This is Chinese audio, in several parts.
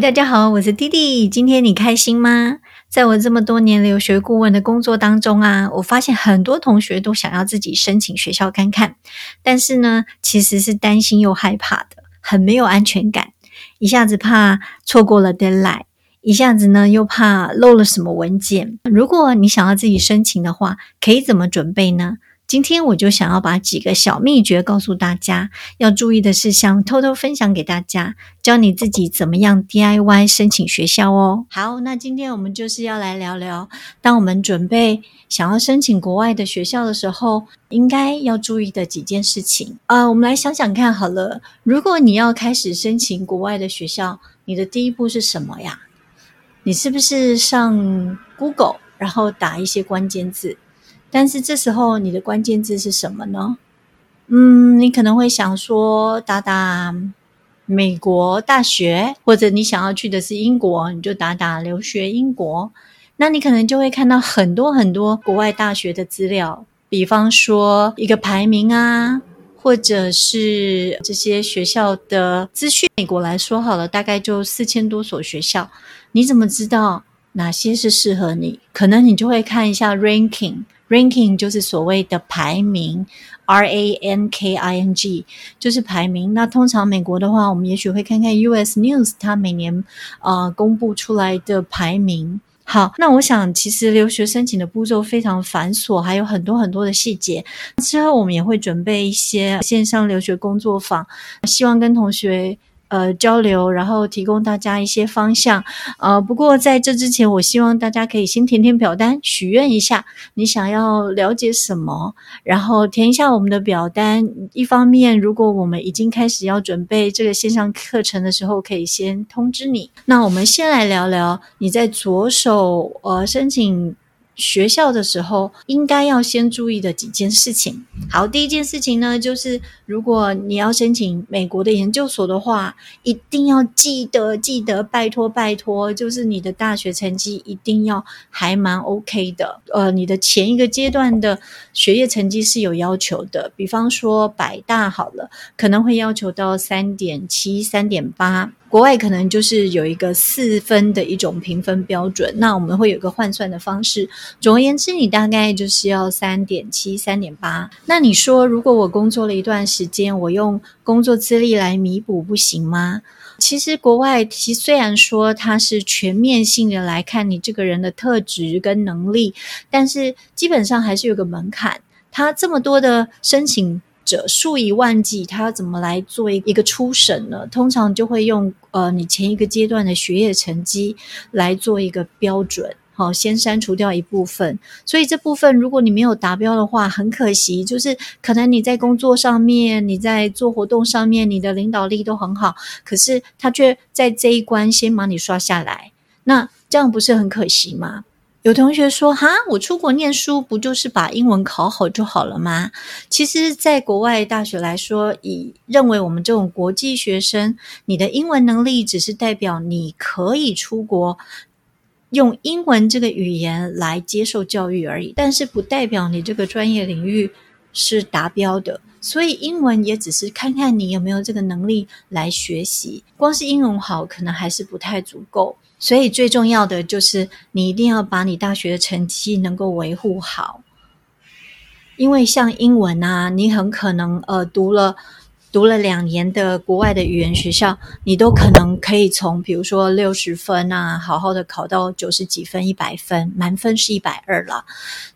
大家好，我是滴滴，今天你开心吗？在我这么多年留学顾问的工作当中啊，我发现很多同学都想要自己申请学校看看，但是呢，其实是担心又害怕的，很没有安全感。一下子怕错过了 deadline，一下子呢又怕漏了什么文件。如果你想要自己申请的话，可以怎么准备呢？今天我就想要把几个小秘诀告诉大家，要注意的事项偷偷分享给大家，教你自己怎么样 DIY 申请学校哦。好，那今天我们就是要来聊聊，当我们准备想要申请国外的学校的时候，应该要注意的几件事情啊。我们来想想看好了，如果你要开始申请国外的学校，你的第一步是什么呀？你是不是上 Google，然后打一些关键字？但是这时候你的关键字是什么呢？嗯，你可能会想说打打美国大学，或者你想要去的是英国，你就打打留学英国。那你可能就会看到很多很多国外大学的资料，比方说一个排名啊，或者是这些学校的资讯。美国来说好了，大概就四千多所学校，你怎么知道哪些是适合你？可能你就会看一下 ranking。Ranking 就是所谓的排名，R A N K I N G 就是排名。那通常美国的话，我们也许会看看 U S News 它每年呃公布出来的排名。好，那我想其实留学申请的步骤非常繁琐，还有很多很多的细节。之后我们也会准备一些线上留学工作坊，希望跟同学。呃，交流，然后提供大家一些方向。呃，不过在这之前，我希望大家可以先填填表单，许愿一下你想要了解什么，然后填一下我们的表单。一方面，如果我们已经开始要准备这个线上课程的时候，可以先通知你。那我们先来聊聊你在着手呃申请。学校的时候，应该要先注意的几件事情。好，第一件事情呢，就是如果你要申请美国的研究所的话，一定要记得记得，拜托拜托，就是你的大学成绩一定要还蛮 OK 的。呃，你的前一个阶段的学业成绩是有要求的，比方说百大好了，可能会要求到三点七、三点八。国外可能就是有一个四分的一种评分标准，那我们会有个换算的方式。总而言之，你大概就是要三点七、三点八。那你说，如果我工作了一段时间，我用工作资历来弥补，不行吗？其实国外其实虽然说它是全面性的来看你这个人的特质跟能力，但是基本上还是有个门槛。它这么多的申请。者数以万计，他要怎么来做一个初审呢？通常就会用呃你前一个阶段的学业成绩来做一个标准，好，先删除掉一部分。所以这部分如果你没有达标的话，很可惜，就是可能你在工作上面、你在做活动上面，你的领导力都很好，可是他却在这一关先把你刷下来，那这样不是很可惜吗？有同学说：“哈，我出国念书不就是把英文考好就好了吗？”其实，在国外大学来说，以认为我们这种国际学生，你的英文能力只是代表你可以出国用英文这个语言来接受教育而已，但是不代表你这个专业领域是达标的。所以，英文也只是看看你有没有这个能力来学习。光是英文好，可能还是不太足够。所以最重要的就是，你一定要把你大学的成绩能够维护好，因为像英文啊，你很可能呃读了读了两年的国外的语言学校，你都可能可以从比如说六十分啊，好好的考到九十几分、一百分，满分是一百二了。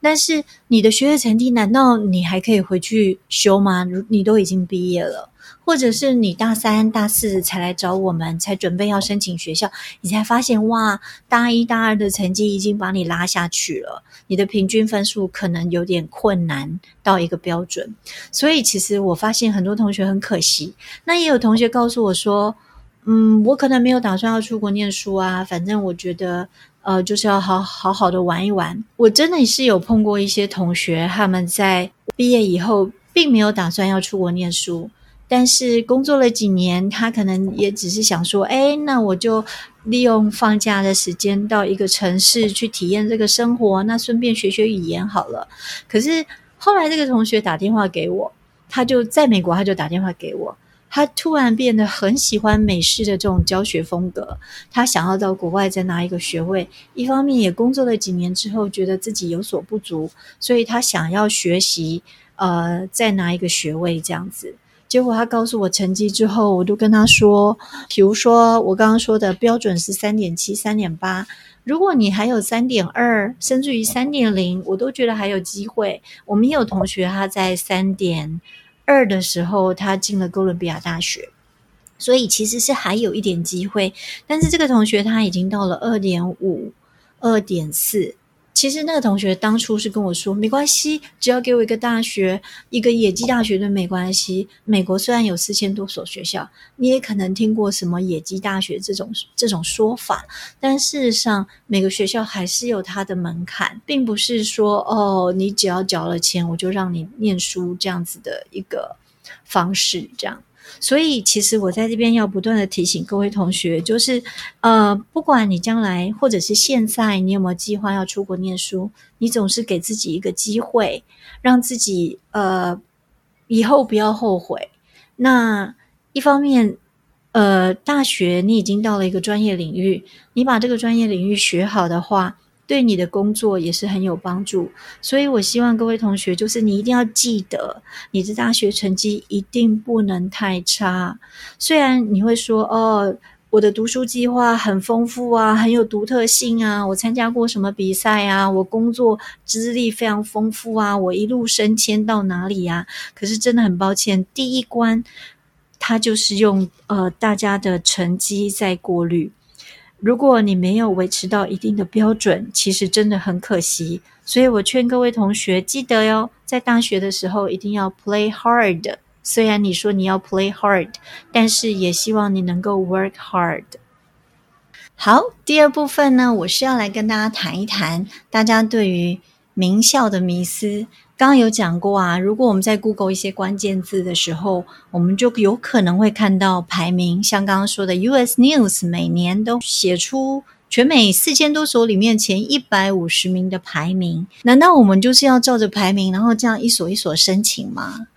但是你的学业成绩，难道你还可以回去修吗？你都已经毕业了。或者是你大三、大四才来找我们，才准备要申请学校，你才发现哇，大一、大二的成绩已经把你拉下去了，你的平均分数可能有点困难到一个标准。所以其实我发现很多同学很可惜。那也有同学告诉我说，嗯，我可能没有打算要出国念书啊，反正我觉得。呃，就是要好好好的玩一玩。我真的是有碰过一些同学，他们在毕业以后并没有打算要出国念书，但是工作了几年，他可能也只是想说，哎，那我就利用放假的时间到一个城市去体验这个生活，那顺便学学语言好了。可是后来这个同学打电话给我，他就在美国，他就打电话给我。他突然变得很喜欢美式的这种教学风格，他想要到国外再拿一个学位。一方面也工作了几年之后，觉得自己有所不足，所以他想要学习，呃，再拿一个学位这样子。结果他告诉我成绩之后，我就跟他说，比如说我刚刚说的标准是三点七、三点八，如果你还有三点二，甚至于三点零，我都觉得还有机会。我们也有同学他在三点。二的时候，他进了哥伦比亚大学，所以其实是还有一点机会。但是这个同学他已经到了二点五、二点四。其实那个同学当初是跟我说，没关系，只要给我一个大学，一个野鸡大学都没关系。美国虽然有四千多所学校，你也可能听过什么野鸡大学这种这种说法，但事实上每个学校还是有它的门槛，并不是说哦，你只要缴了钱，我就让你念书这样子的一个方式，这样。所以，其实我在这边要不断的提醒各位同学，就是，呃，不管你将来或者是现在，你有没有计划要出国念书，你总是给自己一个机会，让自己呃以后不要后悔。那一方面，呃，大学你已经到了一个专业领域，你把这个专业领域学好的话。对你的工作也是很有帮助，所以我希望各位同学，就是你一定要记得，你的大学成绩一定不能太差。虽然你会说，哦，我的读书计划很丰富啊，很有独特性啊，我参加过什么比赛啊，我工作资历非常丰富啊，我一路升迁到哪里呀？可是真的很抱歉，第一关，它就是用呃大家的成绩在过滤。如果你没有维持到一定的标准，其实真的很可惜。所以我劝各位同学记得哟，在大学的时候一定要 play hard。虽然你说你要 play hard，但是也希望你能够 work hard。好，第二部分呢，我是要来跟大家谈一谈大家对于名校的迷思。刚刚有讲过啊，如果我们在 Google 一些关键字的时候，我们就有可能会看到排名，像刚刚说的 US News 每年都写出全美四千多所里面前一百五十名的排名，难道我们就是要照着排名，然后这样一所一所申请吗？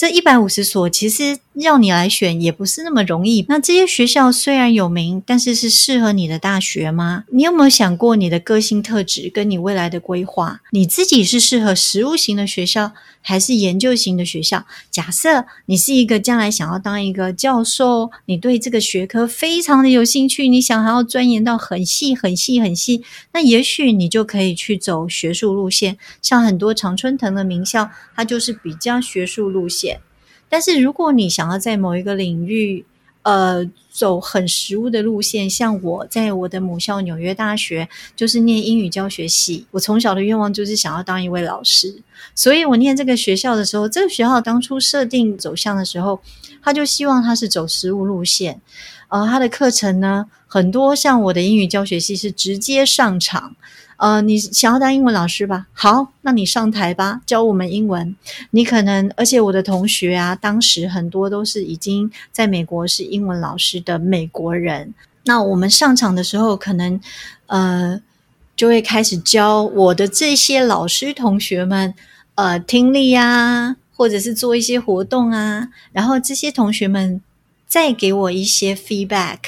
这一百五十所其实要你来选也不是那么容易。那这些学校虽然有名，但是是适合你的大学吗？你有没有想过你的个性特质跟你未来的规划？你自己是适合实务型的学校？还是研究型的学校。假设你是一个将来想要当一个教授，你对这个学科非常的有兴趣，你想还要钻研到很细、很细、很细，那也许你就可以去走学术路线。像很多常春藤的名校，它就是比较学术路线。但是如果你想要在某一个领域，呃，走很实务的路线，像我在我的母校纽约大学，就是念英语教学系。我从小的愿望就是想要当一位老师，所以我念这个学校的时候，这个学校当初设定走向的时候，他就希望他是走实务路线。呃，他的课程呢，很多像我的英语教学系是直接上场。呃，你想要当英文老师吧？好，那你上台吧，教我们英文。你可能，而且我的同学啊，当时很多都是已经在美国是英文老师的美国人。那我们上场的时候，可能呃，就会开始教我的这些老师同学们，呃，听力啊，或者是做一些活动啊，然后这些同学们。再给我一些 feedback，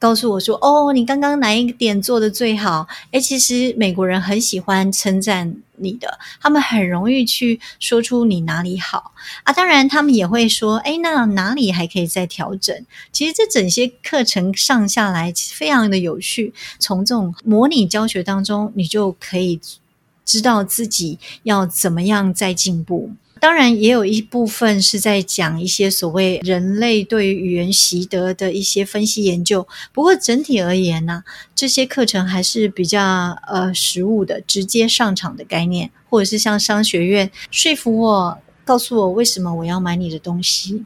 告诉我说：“哦，你刚刚哪一点做的最好？”诶，其实美国人很喜欢称赞你的，他们很容易去说出你哪里好啊。当然，他们也会说：“诶，那哪里还可以再调整？”其实这整些课程上下来非常的有趣，从这种模拟教学当中，你就可以知道自己要怎么样再进步。当然，也有一部分是在讲一些所谓人类对于语言习得的一些分析研究。不过整体而言呢，这些课程还是比较呃实务的，直接上场的概念，或者是像商学院说服我，告诉我为什么我要买你的东西。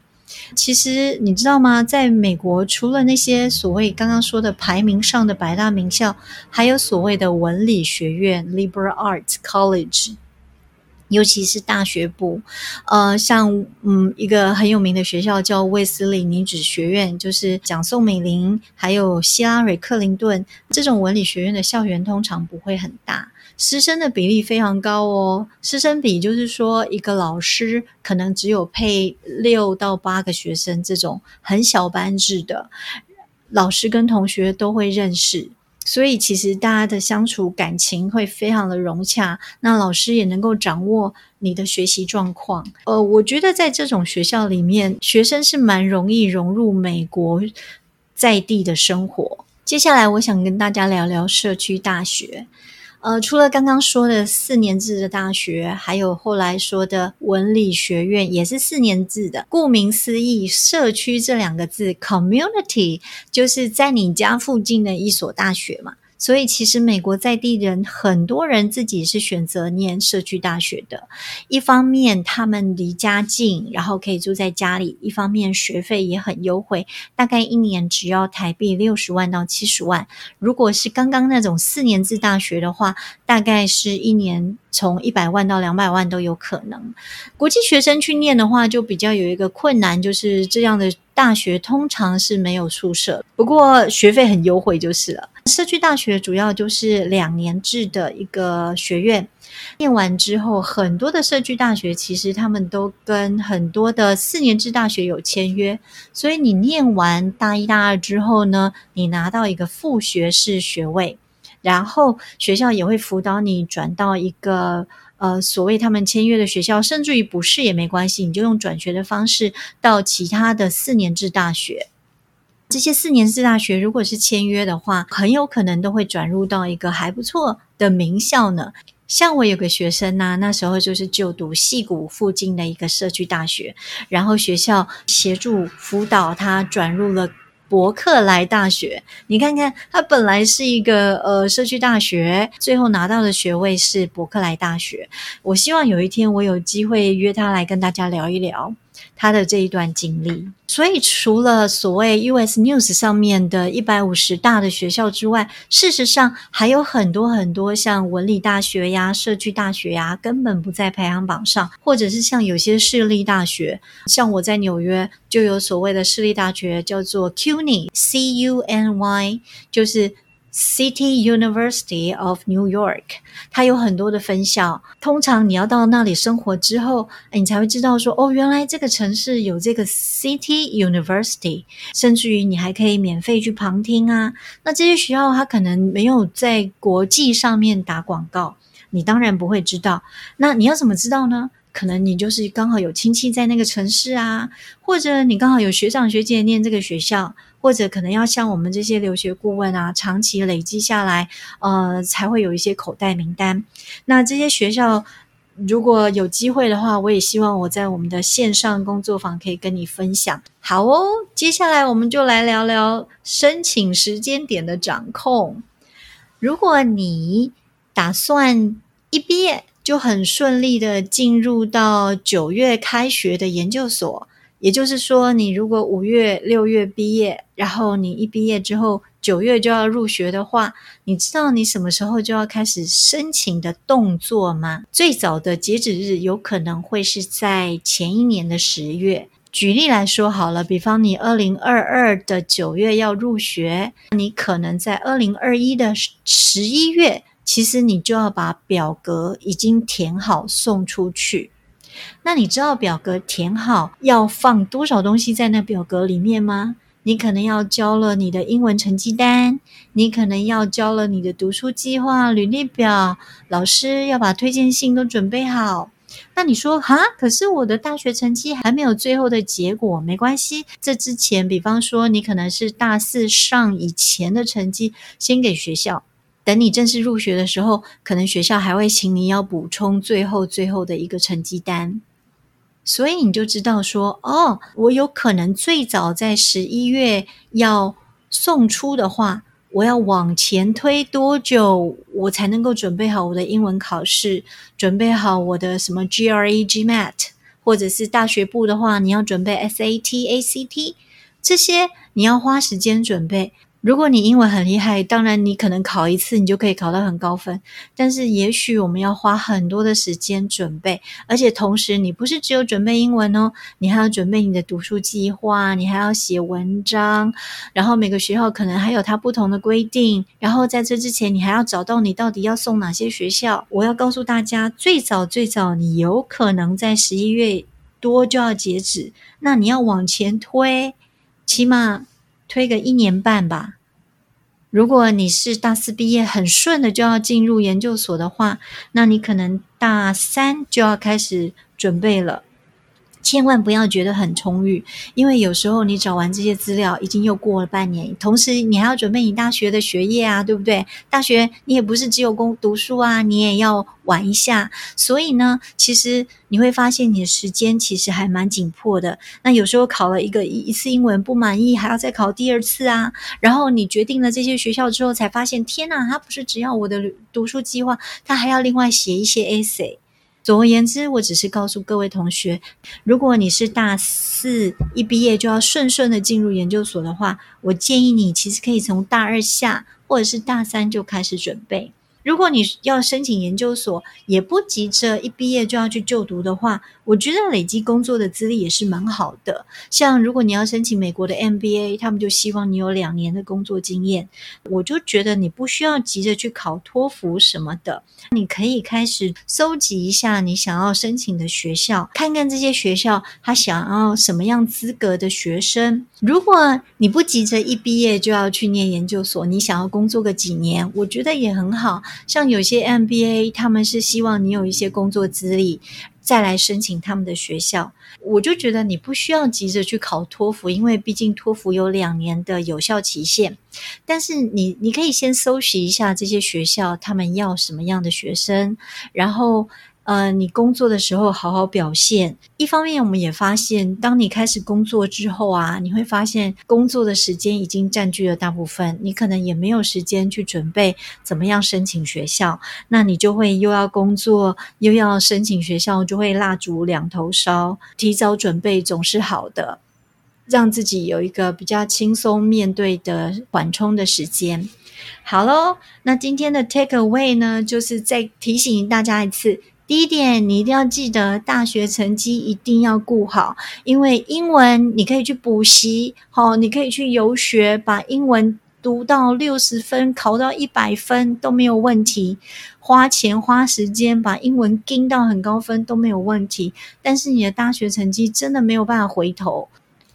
其实你知道吗？在美国，除了那些所谓刚刚说的排名上的百大名校，还有所谓的文理学院 （liberal arts college）。尤其是大学部，呃，像嗯一个很有名的学校叫卫斯理女子学院，就是讲宋美龄还有希拉蕊克林顿这种文理学院的校园，通常不会很大，师生的比例非常高哦。师生比就是说，一个老师可能只有配六到八个学生，这种很小班制的，老师跟同学都会认识。所以其实大家的相处感情会非常的融洽，那老师也能够掌握你的学习状况。呃，我觉得在这种学校里面，学生是蛮容易融入美国在地的生活。接下来，我想跟大家聊聊社区大学。呃，除了刚刚说的四年制的大学，还有后来说的文理学院，也是四年制的。顾名思义，社区这两个字，community，就是在你家附近的一所大学嘛。所以，其实美国在地人很多人自己是选择念社区大学的。一方面，他们离家近，然后可以住在家里；一方面，学费也很优惠，大概一年只要台币六十万到七十万。如果是刚刚那种四年制大学的话，大概是一年从一百万到两百万都有可能。国际学生去念的话，就比较有一个困难，就是这样的大学通常是没有宿舍，不过学费很优惠就是了。社区大学主要就是两年制的一个学院，念完之后，很多的社区大学其实他们都跟很多的四年制大学有签约，所以你念完大一、大二之后呢，你拿到一个副学士学位，然后学校也会辅导你转到一个呃所谓他们签约的学校，甚至于不是也没关系，你就用转学的方式到其他的四年制大学。这些四年制大学，如果是签约的话，很有可能都会转入到一个还不错的名校呢。像我有个学生呢，那时候就是就读戏谷附近的一个社区大学，然后学校协助辅导他转入了伯克莱大学。你看看，他本来是一个呃社区大学，最后拿到的学位是伯克莱大学。我希望有一天我有机会约他来跟大家聊一聊。他的这一段经历，所以除了所谓 US News 上面的一百五十大的学校之外，事实上还有很多很多像文理大学呀、社区大学呀，根本不在排行榜上，或者是像有些私立大学，像我在纽约就有所谓的私立大学叫做 CUNY，C U N Y，就是。City University of New York，它有很多的分校。通常你要到那里生活之后，你才会知道说，哦，原来这个城市有这个 City University，甚至于你还可以免费去旁听啊。那这些学校它可能没有在国际上面打广告，你当然不会知道。那你要怎么知道呢？可能你就是刚好有亲戚在那个城市啊，或者你刚好有学长学姐念这个学校。或者可能要像我们这些留学顾问啊，长期累积下来，呃，才会有一些口袋名单。那这些学校如果有机会的话，我也希望我在我们的线上工作坊可以跟你分享。好哦，接下来我们就来聊聊申请时间点的掌控。如果你打算一毕业就很顺利的进入到九月开学的研究所。也就是说，你如果五月、六月毕业，然后你一毕业之后九月就要入学的话，你知道你什么时候就要开始申请的动作吗？最早的截止日有可能会是在前一年的十月。举例来说好了，比方你二零二二的九月要入学，你可能在二零二一的十一月，其实你就要把表格已经填好送出去。那你知道表格填好要放多少东西在那表格里面吗？你可能要交了你的英文成绩单，你可能要交了你的读书计划、履历表，老师要把推荐信都准备好。那你说哈？可是我的大学成绩还没有最后的结果，没关系。这之前，比方说你可能是大四上以前的成绩，先给学校。等你正式入学的时候，可能学校还会请你要补充最后最后的一个成绩单，所以你就知道说，哦，我有可能最早在十一月要送出的话，我要往前推多久，我才能够准备好我的英文考试，准备好我的什么 GRE、GMAT，或者是大学部的话，你要准备 SAT、ACT，这些你要花时间准备。如果你英文很厉害，当然你可能考一次你就可以考到很高分。但是也许我们要花很多的时间准备，而且同时你不是只有准备英文哦，你还要准备你的读书计划，你还要写文章，然后每个学校可能还有它不同的规定。然后在这之前，你还要找到你到底要送哪些学校。我要告诉大家，最早最早你有可能在十一月多就要截止，那你要往前推，起码。推个一年半吧。如果你是大四毕业很顺的就要进入研究所的话，那你可能大三就要开始准备了。千万不要觉得很充裕，因为有时候你找完这些资料，已经又过了半年，同时你还要准备你大学的学业啊，对不对？大学你也不是只有工读书啊，你也要玩一下。所以呢，其实你会发现你的时间其实还蛮紧迫的。那有时候考了一个一次英文不满意，还要再考第二次啊。然后你决定了这些学校之后，才发现天哪，他不是只要我的读书计划，他还要另外写一些 essay。总而言之，我只是告诉各位同学，如果你是大四一毕业就要顺顺的进入研究所的话，我建议你其实可以从大二下或者是大三就开始准备。如果你要申请研究所，也不急着一毕业就要去就读的话，我觉得累积工作的资历也是蛮好的。像如果你要申请美国的 MBA，他们就希望你有两年的工作经验。我就觉得你不需要急着去考托福什么的，你可以开始搜集一下你想要申请的学校，看看这些学校他想要什么样资格的学生。如果你不急着一毕业就要去念研究所，你想要工作个几年，我觉得也很好。像有些 MBA，他们是希望你有一些工作资历，再来申请他们的学校。我就觉得你不需要急着去考托福，因为毕竟托福有两年的有效期限。但是你你可以先搜集一下这些学校，他们要什么样的学生，然后。呃，你工作的时候好好表现。一方面，我们也发现，当你开始工作之后啊，你会发现工作的时间已经占据了大部分，你可能也没有时间去准备怎么样申请学校。那你就会又要工作，又要申请学校，就会蜡烛两头烧。提早准备总是好的，让自己有一个比较轻松面对的缓冲的时间。好喽，那今天的 take away 呢，就是再提醒大家一次。第一点，你一定要记得大学成绩一定要顾好，因为英文你可以去补习，好，你可以去游学，把英文读到六十分，考到一百分都没有问题。花钱花时间把英文盯到很高分都没有问题，但是你的大学成绩真的没有办法回头。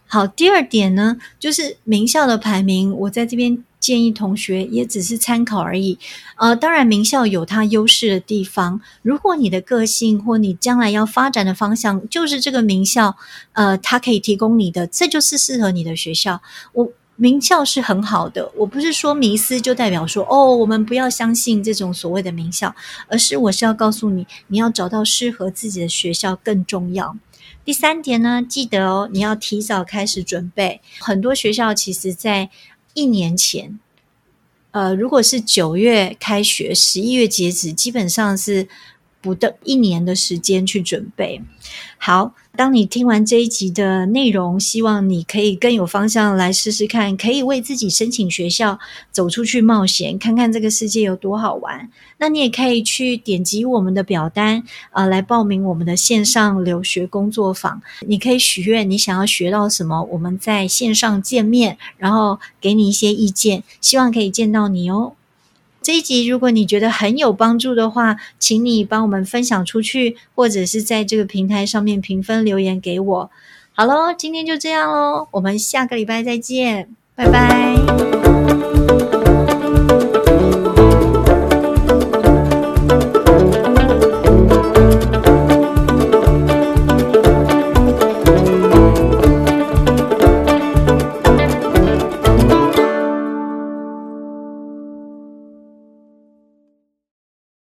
好，第二点呢，就是名校的排名，我在这边。建议同学也只是参考而已，呃，当然名校有它优势的地方。如果你的个性或你将来要发展的方向就是这个名校，呃，它可以提供你的，这就是适合你的学校。我名校是很好的，我不是说迷思就代表说哦，我们不要相信这种所谓的名校，而是我是要告诉你，你要找到适合自己的学校更重要。第三点呢，记得哦，你要提早开始准备。很多学校其实在一年前，呃，如果是九月开学，十一月截止，基本上是不到一年的时间去准备好。当你听完这一集的内容，希望你可以更有方向来试试看，可以为自己申请学校，走出去冒险，看看这个世界有多好玩。那你也可以去点击我们的表单啊，来报名我们的线上留学工作坊。你可以许愿你想要学到什么，我们在线上见面，然后给你一些意见，希望可以见到你哦。这一集，如果你觉得很有帮助的话，请你帮我们分享出去，或者是在这个平台上面评分留言给我。好喽，今天就这样喽，我们下个礼拜再见，拜拜。